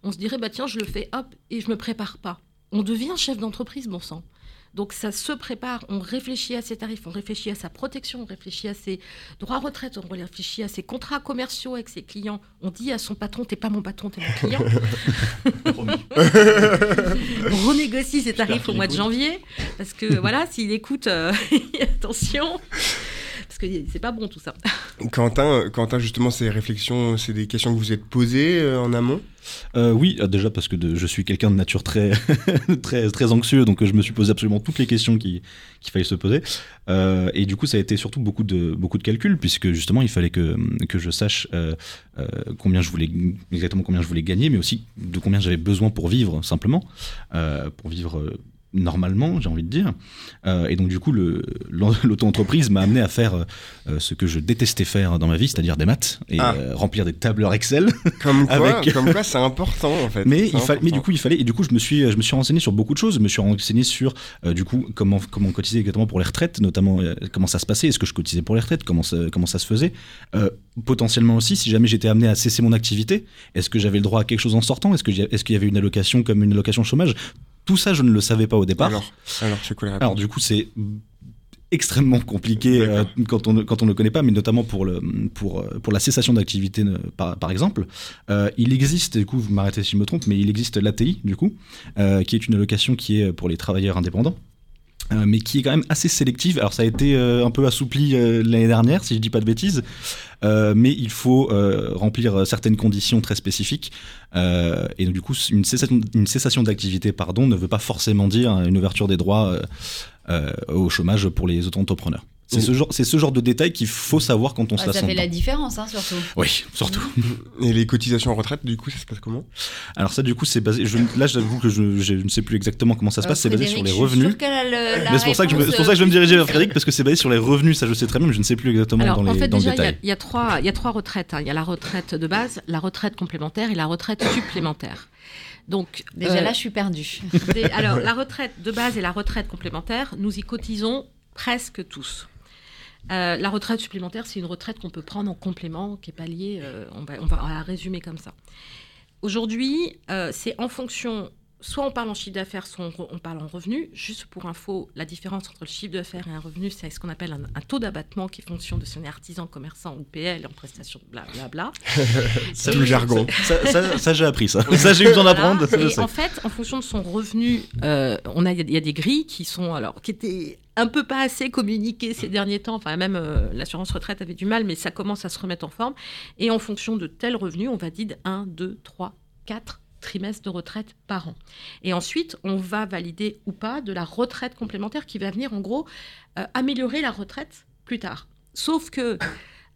on se dirait, bah tiens, je le fais, hop, et je me prépare pas. On devient chef d'entreprise, bon sang. Donc ça se prépare, on réfléchit à ses tarifs, on réfléchit à sa protection, on réfléchit à ses droits retraite, on réfléchit à ses contrats commerciaux avec ses clients. On dit à son patron, t'es pas mon patron, t'es mon client. on renégocie ses tarifs au mois de janvier, parce que voilà, s'il écoute, euh, attention parce que c'est pas bon tout ça. Quentin, Quentin, justement, ces réflexions, c'est des questions que vous êtes posées euh, en amont? Euh, Oui, euh, déjà parce que de, je suis quelqu'un de nature très, très, très anxieux, donc je me suis posé absolument toutes les questions qu'il qui fallait se poser. Euh, et du coup, ça a été surtout beaucoup de, beaucoup de calculs, puisque justement, il fallait que, que je sache euh, euh, combien je voulais, exactement combien je voulais gagner, mais aussi de combien j'avais besoin pour vivre, simplement, pour vivre normalement, j'ai envie de dire. Euh, et donc, du coup, l'auto-entreprise m'a amené à faire euh, ce que je détestais faire dans ma vie, c'est-à-dire des maths et ah. euh, remplir des tableurs Excel. Comme quoi, avec... comme quoi c'est important, en fait. Mais, il fa... mais du coup, il fallait. Et du coup, je me suis, je me suis renseigné sur beaucoup de choses. Je me suis renseigné sur, du coup, comment, comment cotiser exactement pour les retraites, notamment comment ça se passait, est-ce que je cotisais pour les retraites, comment ça, comment ça se faisait. potentiellement aussi, si jamais j'étais amené à cesser mon activité, est-ce que j'avais le droit à quelque chose en sortant? Est-ce qu'il est y avait une allocation comme une allocation chômage? Tout ça, je ne le savais pas au départ. Alors, alors c'est quoi la Alors, du coup, c'est extrêmement compliqué euh, quand, on, quand on ne le connaît pas, mais notamment pour, le, pour, euh, pour la cessation d'activité, euh, par, par, exemple. Euh, il existe, du coup, vous m'arrêtez si je me trompe, mais il existe l'ATI, du coup, euh, qui est une allocation qui est pour les travailleurs indépendants. Euh, mais qui est quand même assez sélective. Alors ça a été euh, un peu assoupli euh, l'année dernière, si je dis pas de bêtises, mais il faut remplir certaines conditions très spécifiques. et donc du coup, une cessation, d'activité, pardon, ne veut pas forcément dire une ouverture des droits au chômage pour les auto-entrepreneurs. C'est ce, genre, ce genre de détails qu'il faut savoir quand on se la Ça fait la différence, hein, surtout. Oui, surtout. Et les cotisations en retraite, du coup, ça se passe comment? Alors ça, du coup, c'est basé... Je, là, j'avoue que je, je, ne sais plus exactement comment ça se passe. C'est basé sur les revenus. C'est pour, ça que je me, pour ça que je vais me diriger vers Frédéric, parce que c'est basé sur les revenus. Ça, je sais très bien, mais je ne sais plus exactement Alors, dans, en les, fait, dans déjà, le détail. Il y, y, a trois, il y a trois retraites. Hein. Il y a la retraite de base, la retraite complémentaire et la retraite supplémentaire. Donc, déjà euh, là, je suis perdue. alors, la retraite de base et la retraite complémentaire, nous y cotisons presque tous. Euh, la retraite supplémentaire, c'est une retraite qu'on peut prendre en complément, qui est pas liée, euh, on, va, on, va, la résumer comme ça. Aujourd'hui, euh, c'est en fonction, soit on parle en chiffre d'affaires, soit on, on, parle en revenu. Juste pour info, la différence entre le chiffre d'affaires et un revenu, c'est ce qu'on appelle un, un, taux d'abattement qui est fonction de si on est artisan, commerçant ou PL en prestation, blablabla. Bla, bla. c'est le jargon. Ça, ça, ça j'ai appris ça. Ça, j'ai eu besoin d'apprendre. En fait, en fonction de son revenu, on a, il y, a des grilles qui sont, alors, qui étaient un peu pas assez communiqué ces derniers temps. Enfin, même euh, l'assurance retraite avait du mal, mais ça commence à se remettre en forme. Et en fonction de tel revenu, on va dire 1, 2, 3, 4 trimestres de retraite par an. Et ensuite, on va valider ou pas de la retraite complémentaire qui va venir, en gros, euh, améliorer la retraite plus tard. Sauf que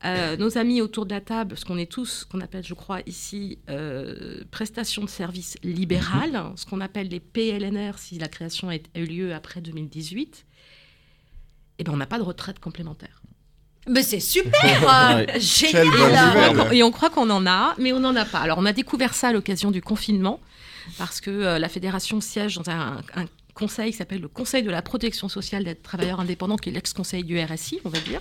euh, nos amis autour de la table, parce qu'on est tous, ce qu'on appelle, je crois, ici, euh, prestations de services libérales, -hmm. ce qu'on appelle les PLNR si la création a eu lieu après 2018, eh ben, on n'a pas de retraite complémentaire. Mais c'est super Génial Et on croit qu'on en a, mais on n'en a pas. Alors, on a découvert ça à l'occasion du confinement, parce que euh, la fédération siège dans un, un conseil qui s'appelle le Conseil de la protection sociale des travailleurs indépendants, qui est l'ex-conseil du RSI, on va dire.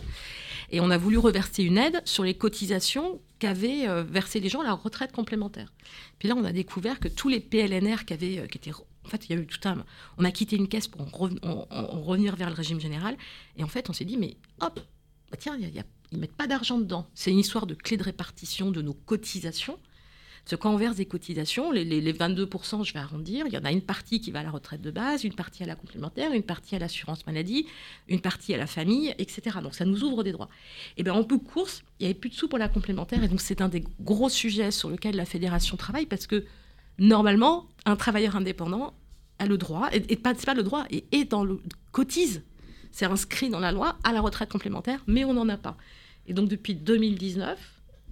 Et on a voulu reverser une aide sur les cotisations qu'avaient euh, versé les gens à la retraite complémentaire. Puis là, on a découvert que tous les PLNR qui, avaient, euh, qui étaient en fait, il y a eu tout un. On a quitté une caisse pour en, revenir vers le régime général. Et en fait, on s'est dit, mais hop, bah tiens, ils mettent pas d'argent dedans. C'est une histoire de clé de répartition de nos cotisations. Parce que quand on verse des cotisations, les, 22%, je vais arrondir, il y en a une partie qui va à la retraite de base, une partie à la complémentaire, une partie à l'assurance maladie, une partie à la famille, etc. Donc ça nous ouvre des droits. Et bien en peu de course, il n'y avait plus de sous pour la complémentaire. Et donc c'est un des gros sujets sur lequel la fédération travaille parce que normalement, un travailleur indépendant a le droit, et, pas, pas le droit, et est dans le cotise, c'est inscrit dans la loi à la retraite complémentaire, mais on n'en a pas. Et donc depuis 2019,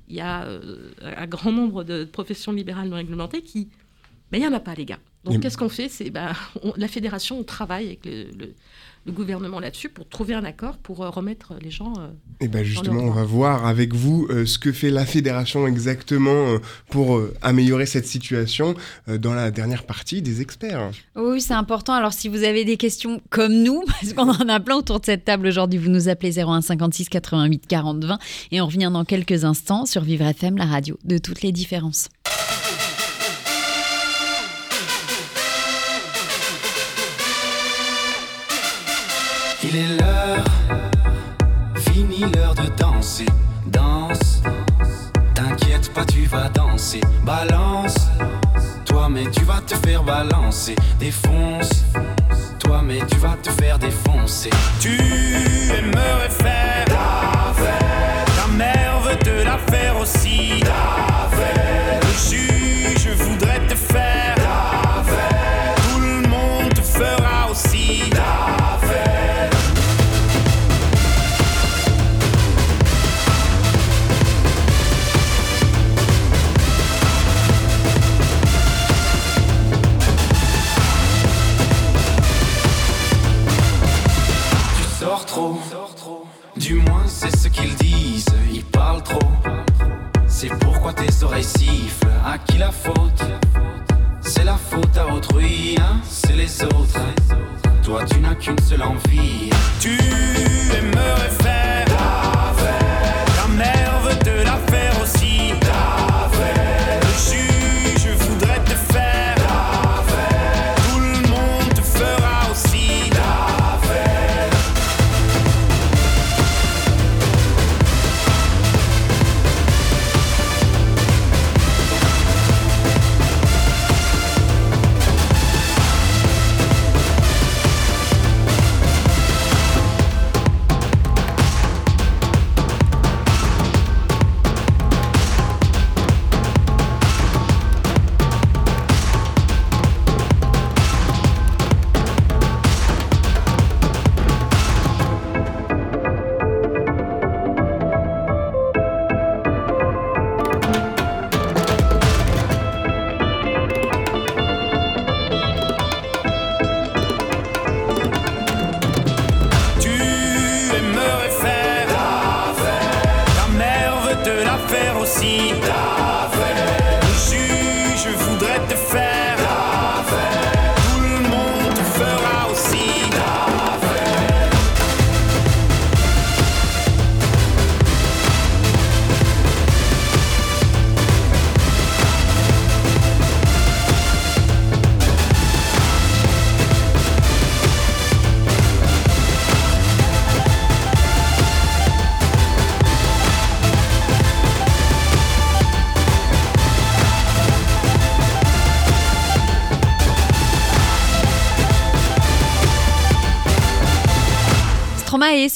il y a euh, un grand nombre de professions libérales non réglementées qui... Mais il n'y en a pas, les gars. Donc, qu'est-ce qu'on fait? C'est ben, la fédération, on travaille avec le, le gouvernement là-dessus pour trouver un accord pour euh, remettre les gens. et euh, eh ben justement, on va voir avec vous euh, ce que fait la fédération exactement pour améliorer cette situation dans la dernière partie des experts. Oui, c'est important. Alors, si vous avez des questions comme nous, parce qu'on en a plein autour de cette table aujourd'hui, vous nous appelez 01 56 88 40 20 et on revient dans quelques instants sur Vivre FM, la radio de toutes les différences. Il est l'heure, fini l'heure de danser. Danse, t'inquiète pas, tu vas danser. Balance, toi, mais tu vas te faire balancer. Défonce, toi, mais tu vas te faire défoncer. Tu aimerais faire ta fête. Ta mère veut te la faire aussi.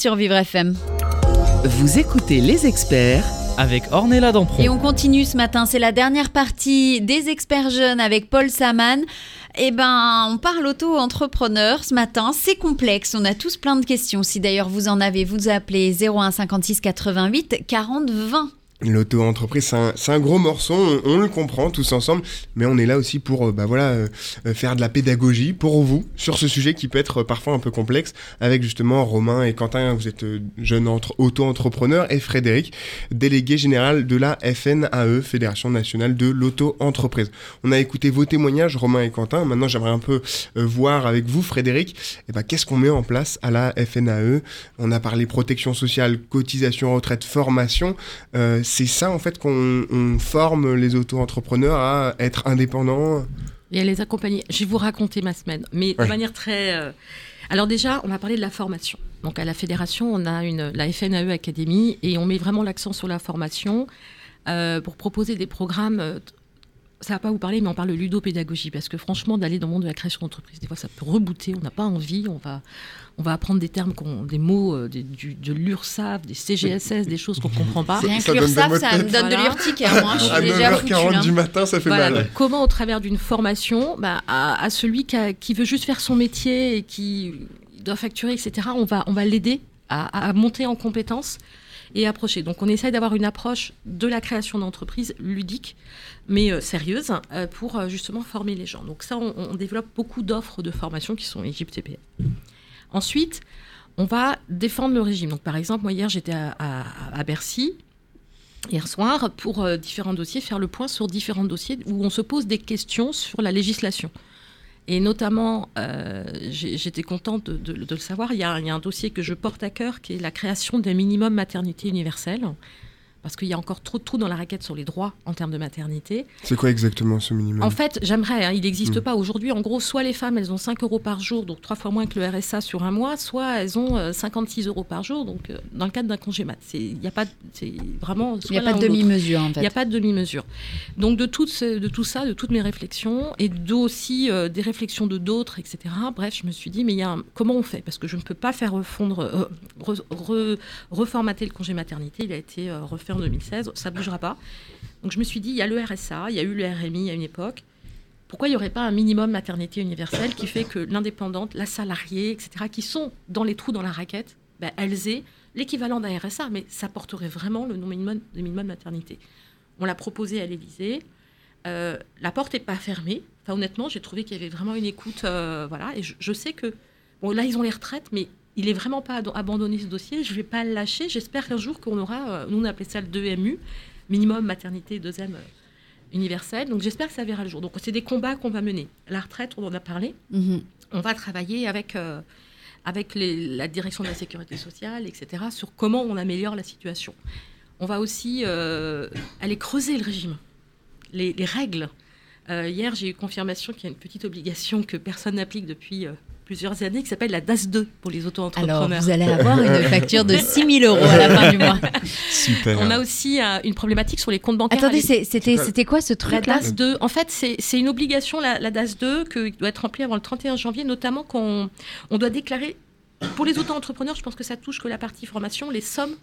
Sur Vivre FM. Vous écoutez les experts avec Ornella Dampron. Et on continue ce matin, c'est la dernière partie des experts jeunes avec Paul Saman. Eh ben, on parle auto-entrepreneur ce matin, c'est complexe, on a tous plein de questions. Si d'ailleurs vous en avez, vous appelez 01 56 88 40 20. L'auto-entreprise, c'est un, gros morceau, on, le comprend tous ensemble, mais on est là aussi pour euh, bah voilà, euh, euh, faire de la pédagogie pour vous sur ce sujet qui peut être parfois un peu complexe, avec justement Romain et Quentin, vous êtes jeunes entre, auto-entrepreneurs, et Frédéric, délégué général de la FNAE, Fédération Nationale de l'Auto-Entreprise. On a écouté vos témoignages, Romain et Quentin, maintenant j'aimerais un peu voir avec vous, Frédéric, eh ben, qu'est-ce qu'on met en place à la FNAE On a parlé protection sociale, cotisation retraite, formation. C'est ça en fait qu'on on forme les auto-entrepreneurs à être indépendants. Et à les accompagner. Je vais vous raconter ma semaine, mais Ouais. de manière très. euh, Alors déjà, on va parler de la formation. Donc à la fédération, on a une, la FNAE Academy et on met vraiment l'accent sur la formation euh, pour proposer des programmes. Ça va pas vous parler, mais on parle de ludopédagogie parce que franchement, d'aller dans le monde de la création d'entreprise, des fois, ça peut rebooter. On n'a pas envie. On va, on va apprendre des termes, des mots, euh, des- du, de l'URSSAF, des CGSS, des choses qu'on comprend pas. Rien que l'URSSAF, ça me donne de l'urticaire, moi. Je suis À déjà foutue, 9h40 là. du matin, ça fait Voilà, mal. comment, au travers d'une formation, bah, à, à celui qui, a- qui veut juste faire son métier et qui doit facturer, etc., on va, on va l'aider à, à monter en compétences et approcher. Donc, on essaye d'avoir une approche de la création d'entreprise ludique, mais euh, sérieuse, euh, pour euh, justement former les gens. Donc, ça, on, développe beaucoup d'offres de formation qui sont Égypte. Ensuite, on va défendre le régime. Donc, par exemple, moi, hier, j'étais à, Bercy hier soir pour différents dossiers, faire le point sur différents dossiers où on se pose des questions sur la législation. Et notamment, euh, j'étais contente de, le savoir, il y, a, il y a un dossier que je porte à cœur qui est la création d'un minimum maternité universelle. Parce qu'il y a encore trop de trous dans la raquette sur les droits en termes de maternité. C'est quoi exactement ce minimum? En fait, j'aimerais, hein, il n'existe Mm. pas aujourd'hui. En gros, soit les femmes, elles ont 5 euros par jour, donc trois fois moins que le RSA sur un mois, soit elles ont euh, 56 euros par jour, donc euh, dans le cadre d'un congé mat. Il n'y a pas, c'est vraiment. Il n'y a pas de demi-mesure, en Il n'y a pas de demi-mesure. Donc de tout, ce- de tout ça, de toutes mes réflexions, et aussi euh, des réflexions de d'autres, etc. Bref, je me suis dit, mais il y a un- comment on fait? Parce que je ne peux pas faire refondre, euh, re- re- reformater le congé maternité. Il a été euh, en 2016, ça bougera pas. Donc je me suis dit, il y a le RSA, il y a eu le RMI à une époque. Pourquoi il n'y aurait pas un minimum maternité universelle qui fait que l'indépendante, la salariée, etc., qui sont dans les trous dans la raquette, ben, elles aient l'équivalent d'un RSA, mais ça porterait vraiment le nom minimum de minimum maternité. On l'a proposé à l'Élysée. Euh, la porte n'est pas fermée. Enfin, honnêtement, j'ai trouvé qu'il y avait vraiment une écoute. euh, voilà, et je, je sais que bon, là, ils ont les retraites, mais il est vraiment pas abandonné ce dossier. Je vais pas le lâcher. J'espère qu'un jour qu'on aura, euh, nous on appelait ça le 2MU, minimum maternité deuxième euh, universel. Donc j'espère que ça verra le jour. Donc c'est des combats qu'on va mener. La retraite, on en a parlé. Mhm. On va travailler avec, euh, avec les- la direction de la sécurité sociale, etc., sur comment on améliore la situation. On va aussi euh, aller creuser le régime, les, les règles. Euh, hier, j'ai eu confirmation qu'il y a une petite obligation que personne n'applique depuis plusieurs années qui s'appelle la DAS 2 pour les auto-entrepreneurs. Alors, vous allez avoir une facture de 6 000 euros à la fin du mois. Super. On a aussi euh, une problématique sur les comptes bancaires. Attendez, c'était c'était quoi ce la truc-là DAS 2, en fait, c'est c'est une obligation, la, la DAS 2, qui doit être remplie avant le 31 janvier, notamment quand on, on doit déclarer, pour les auto-entrepreneurs, je pense que ça touche que la partie formation, les sommes.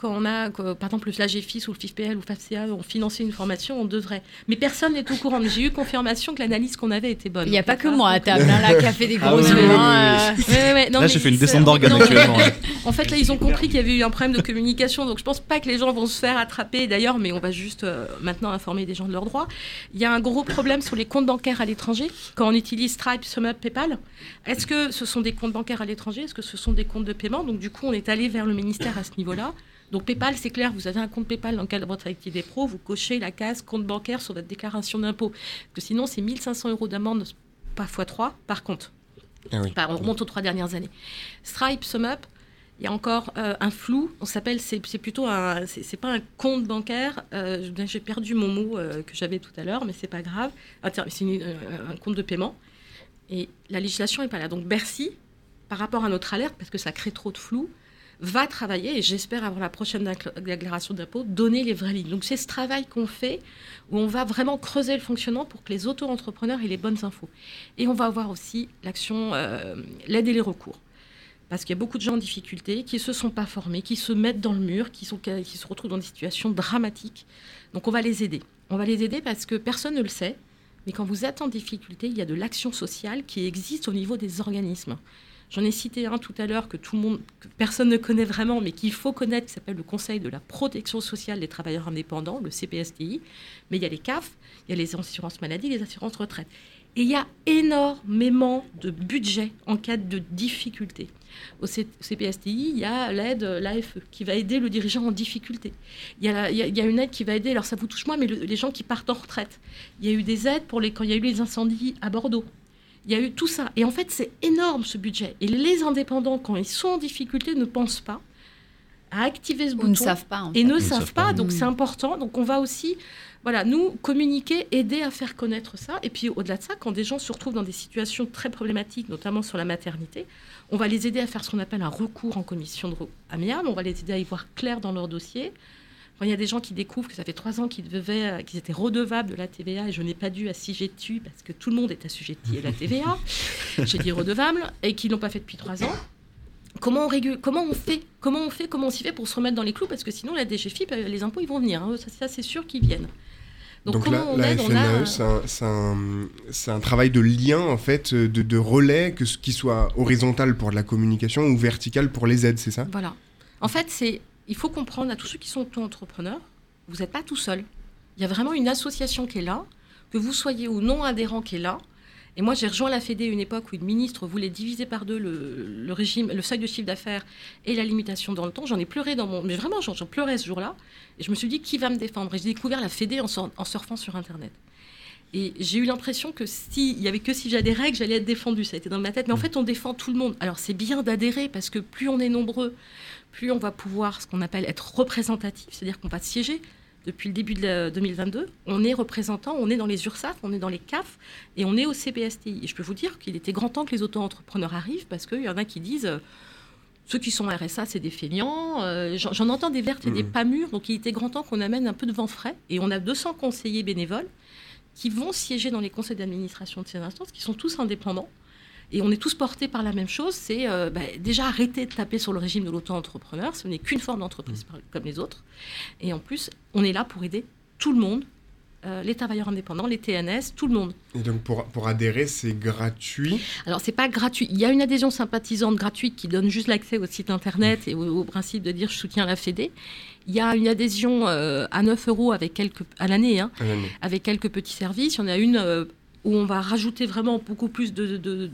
Quand on a, que, par exemple, la GFIS ou le FIFPL ou FAFCA ont financé une formation, on devrait. Mais personne n'est au courant. Mais j'ai eu confirmation que l'analyse qu'on avait était bonne. Il n'y a pas que moi à table, hein, là, qui a fait des Ah gros yeux. oui, oui, hein, oui, euh. Là, j'ai fait une c'est- descente d'organes actuellement. mais- En fait, là, ils ont compris qu'il y avait eu un problème de communication. Donc, je pense pas que les gens vont se faire attraper d'ailleurs, mais on va juste euh, maintenant informer des gens de leurs droits. Il y a un gros problème sur les comptes bancaires à l'étranger. Quand on utilise Stripe, SumUp, PayPal, est-ce que ce sont des comptes bancaires à l'étranger? Est-ce que ce sont des comptes de paiement? Donc, du coup, on est allé vers le ministère à ce niveau-là. Donc, PayPal, c'est clair, vous avez un compte PayPal dans le cadre de votre activité pro, vous cochez la case compte bancaire sur votre déclaration d'impôt. Parce que sinon, c'est 1500 euros d'amende, pas x3, par compte. Ah oui. On remonte aux trois dernières années. Stripe, SumUp, il y a encore euh, un flou. On s'appelle, c'est plutôt un, c'est pas un compte bancaire. euh, J'ai perdu mon mot euh, que j'avais tout à l'heure, mais c'est pas grave. Ah, C'est un compte de paiement. Et la législation est pas là. Donc Bercy, par rapport à notre alerte, parce que ça crée trop de flou, va travailler, et j'espère avant la prochaine décla- déclaration d'impôt, donner les vraies lignes. Donc c'est ce travail qu'on fait, où on va vraiment creuser le fonctionnement pour que les auto-entrepreneurs aient les bonnes infos. Et on va avoir aussi l'action, euh, l'aide et les recours. Parce qu'il y a beaucoup de gens en difficulté qui ne se sont pas formés, qui se mettent dans le mur, qui se retrouvent dans des situations dramatiques. Donc on va les aider. On va les aider parce que personne ne le sait, mais quand vous êtes en difficulté, il y a de l'action sociale qui existe au niveau des organismes. J'en ai cité un tout à l'heure que tout le monde, que personne ne connaît vraiment, mais qu'il faut connaître, qui s'appelle le Conseil de la protection sociale des travailleurs indépendants, le CPSTI. Mais il y a les CAF, il y a les assurances maladie, les assurances retraite. Et il y a énormément de budget en cas de difficulté. Au CPSTI, il y a l'aide, l'AFE, qui va aider le dirigeant en difficulté. Il y, a il, y a, une aide qui va aider, alors ça vous touche moins, mais les gens qui partent en retraite. Il y a eu des aides pour les, quand il y a eu les incendies à Bordeaux. Il y a eu tout ça. Et en fait, c'est énorme ce budget. Et les indépendants, quand ils sont en difficulté, ne pensent pas à activer ce bouton. ne savent pas. Et ne savent, pas. Donc c'est important. Donc on va aussi, voilà, nous communiquer, aider à faire connaître ça. Et puis au-delà de ça, quand des gens se retrouvent dans des situations très problématiques, notamment sur la maternité, on va les aider à faire ce qu'on appelle un recours en commission de amiable. On va les aider à y voir clair dans leur dossier. Quand il y a des gens qui découvrent que ça fait trois ans qu'ils qu'ils étaient redevables de la TVA et je n'ai pas dû assujettir parce que tout le monde est assujetti à la TVA, j'ai dit redevable, et qu'ils l'ont pas fait depuis trois ans. Comment on, régule, comment on fait Comment on fait Comment on s'y fait pour se remettre dans les clous? Parce que sinon, la DGFIP, euh, les impôts, ils vont venir. Hein. Ça, c'est sûr qu'ils viennent. Donc, on la FNAE, c'est un, un, travail de lien, en fait, de, de relais, que ce qui soit horizontal pour de la communication ou vertical pour les aides, c'est ça? Voilà. En fait, c'est il faut comprendre à tous ceux qui sont auto-entrepreneurs, vous n'êtes pas tout seul. Il y a vraiment une association qui est là, que vous soyez ou non adhérent qui est là. Et moi, j'ai rejoint la Fédé à une époque où une ministre voulait diviser par deux le, régime, le seuil de chiffre d'affaires et la limitation dans le temps. J'en ai pleuré dans mon. Mais vraiment, j'en pleurais ce jour-là. Et je me suis dit, qui va me défendre? Et j'ai découvert la Fédé en, en surfant sur Internet. Et j'ai eu l'impression que s'il y avait que si j'adhérais, que j'allais être défendue. Ça a été dans ma tête. Mais en mmh. fait, on défend tout le monde. Alors, c'est bien d'adhérer parce que plus on est nombreux, plus on va pouvoir ce qu'on appelle être représentatif, c'est-à-dire qu'on va siéger. Depuis le début de 2022, on est représentant, on est dans les URSAF, on est dans les CAF et on est au CPSTI. Et je peux vous dire qu'il était grand temps que les auto-entrepreneurs arrivent parce qu'il y en a qui disent euh, ceux qui sont RSA, c'est des feignants. Euh, j'en entends des vertes et des mmh. pas mûres. Donc il était grand temps qu'on amène un peu de vent frais. Et on a 200 conseillers bénévoles qui vont siéger dans les conseils d'administration de ces instances, qui sont tous indépendants. Et on est tous portés par la même chose, c'est euh, bah, déjà arrêter de taper sur le régime de l'auto-entrepreneur, ce n'est qu'une forme d'entreprise mmh. comme les autres. Et en plus, on est là pour aider tout le monde, euh, les travailleurs indépendants, les TNS, tout le monde. Et donc pour, pour adhérer, c'est gratuit? Alors c'est pas gratuit. Il y a une adhésion sympathisante gratuite qui donne juste l'accès au site internet et au, principe de dire je soutiens la Fédé. Il y a une adhésion euh, à 9 euros avec quelques, à l'année, hein, avec quelques petits services. Il y en a une où on va rajouter vraiment beaucoup plus de, de,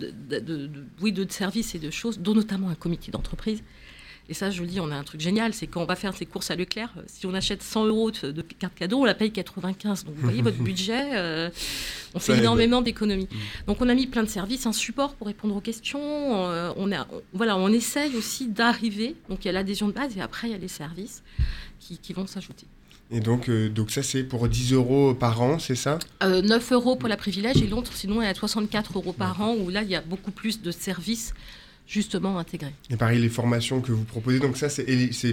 oui, de services et de choses, dont notamment un comité d'entreprise. Et ça, je vous le dis, on a un truc génial, c'est quand on va faire ses courses à Leclerc, euh, si on achète 100 euros de carte cadeau, on la paye 95. Donc vous voyez, votre budget, euh, on fait énormément d'économies. Mm. Donc on a mis plein de services, un support pour répondre aux questions. Euh, on, a, voilà, on essaye aussi d'arriver. Donc il y a l'adhésion de base et après il y a les services qui, qui vont s'ajouter. Et donc, euh, donc ça, c'est pour 10 euros par an, c'est ça? 9 euh, euros pour la privilège et l'autre, sinon, elle est à 64 euros par an, où là, il y a beaucoup plus de services justement intégrés. Et pareil, les formations que vous proposez, donc ça, c'est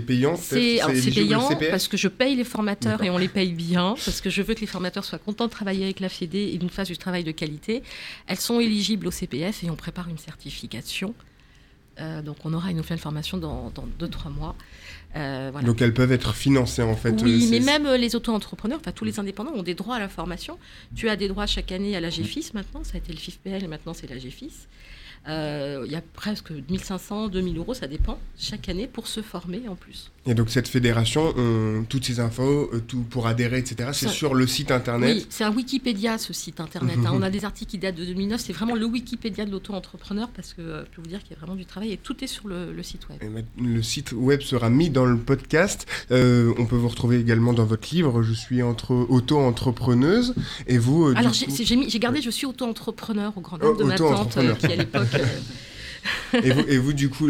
payant C'est payant parce que je paye les formateurs et on les paye bien, parce que je veux que les formateurs soient contents de travailler avec la Fédé et nous fassent du travail de qualité. Elles sont éligibles au CPF et on prépare une certification. Euh, donc on aura une nouvelle formation dans 2-3 mois. Euh, Donc elles peuvent être financées en fait. Oui, euh, mais même euh, les auto-entrepreneurs, enfin tous les indépendants ont des droits à la formation. Tu as des droits chaque année à la GFIS maintenant, ça a été le FIFPL et maintenant c'est la GFIS. Il y a presque 1500, 2000 euros, ça dépend, chaque année pour se former en plus. Et donc cette fédération, toutes ces infos, tout pour adhérer, etc., c'est sur le site internet Oui, c'est un Wikipédia ce site internet. Hein. On a des articles qui datent de 2009, c'est vraiment le Wikipédia de l'auto-entrepreneur parce que je peux vous dire qu'il y a vraiment du travail et tout est sur le, site web. le site web sera mis dans le podcast. Euh, on peut vous retrouver également dans votre livre. Je suis entre auto-entrepreneuse et vous. Euh, Alors j'ai gardé. Je suis auto-entrepreneur au grand dame de ma tante euh, qui à l'époque. Et, vous, du coup,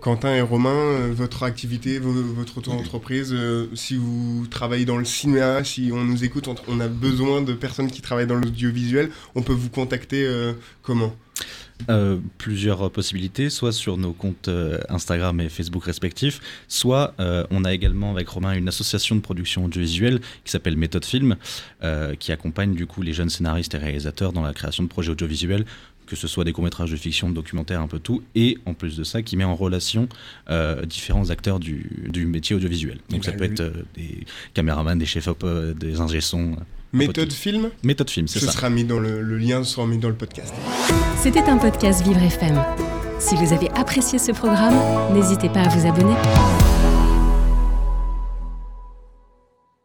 Quentin et Romain, votre activité, votre auto-entreprise, si vous travaillez dans le cinéma, si on nous écoute, on, a besoin de personnes qui travaillent dans l'audiovisuel, on peut vous contacter comment? Euh, plusieurs possibilités, soit sur nos comptes euh, Instagram et Facebook respectifs, soit euh, on a également avec Romain une association de production audiovisuelle qui s'appelle Méthode Film, qui accompagne du coup les jeunes scénaristes et réalisateurs dans la création de projets audiovisuels que ce soit des courts-métrages de fiction, de documentaires, un peu tout, et en plus de ça, qui met en relation différents acteurs du, du, métier audiovisuel. Donc ça peut être des caméramans, des chefs-op, des ingé Méthode film Méthode film, c'est ça. Ce sera mis dans le, le lien sera mis dans le podcast. C'était un podcast Vivre FM. Si vous avez apprécié ce programme, n'hésitez pas à vous abonner.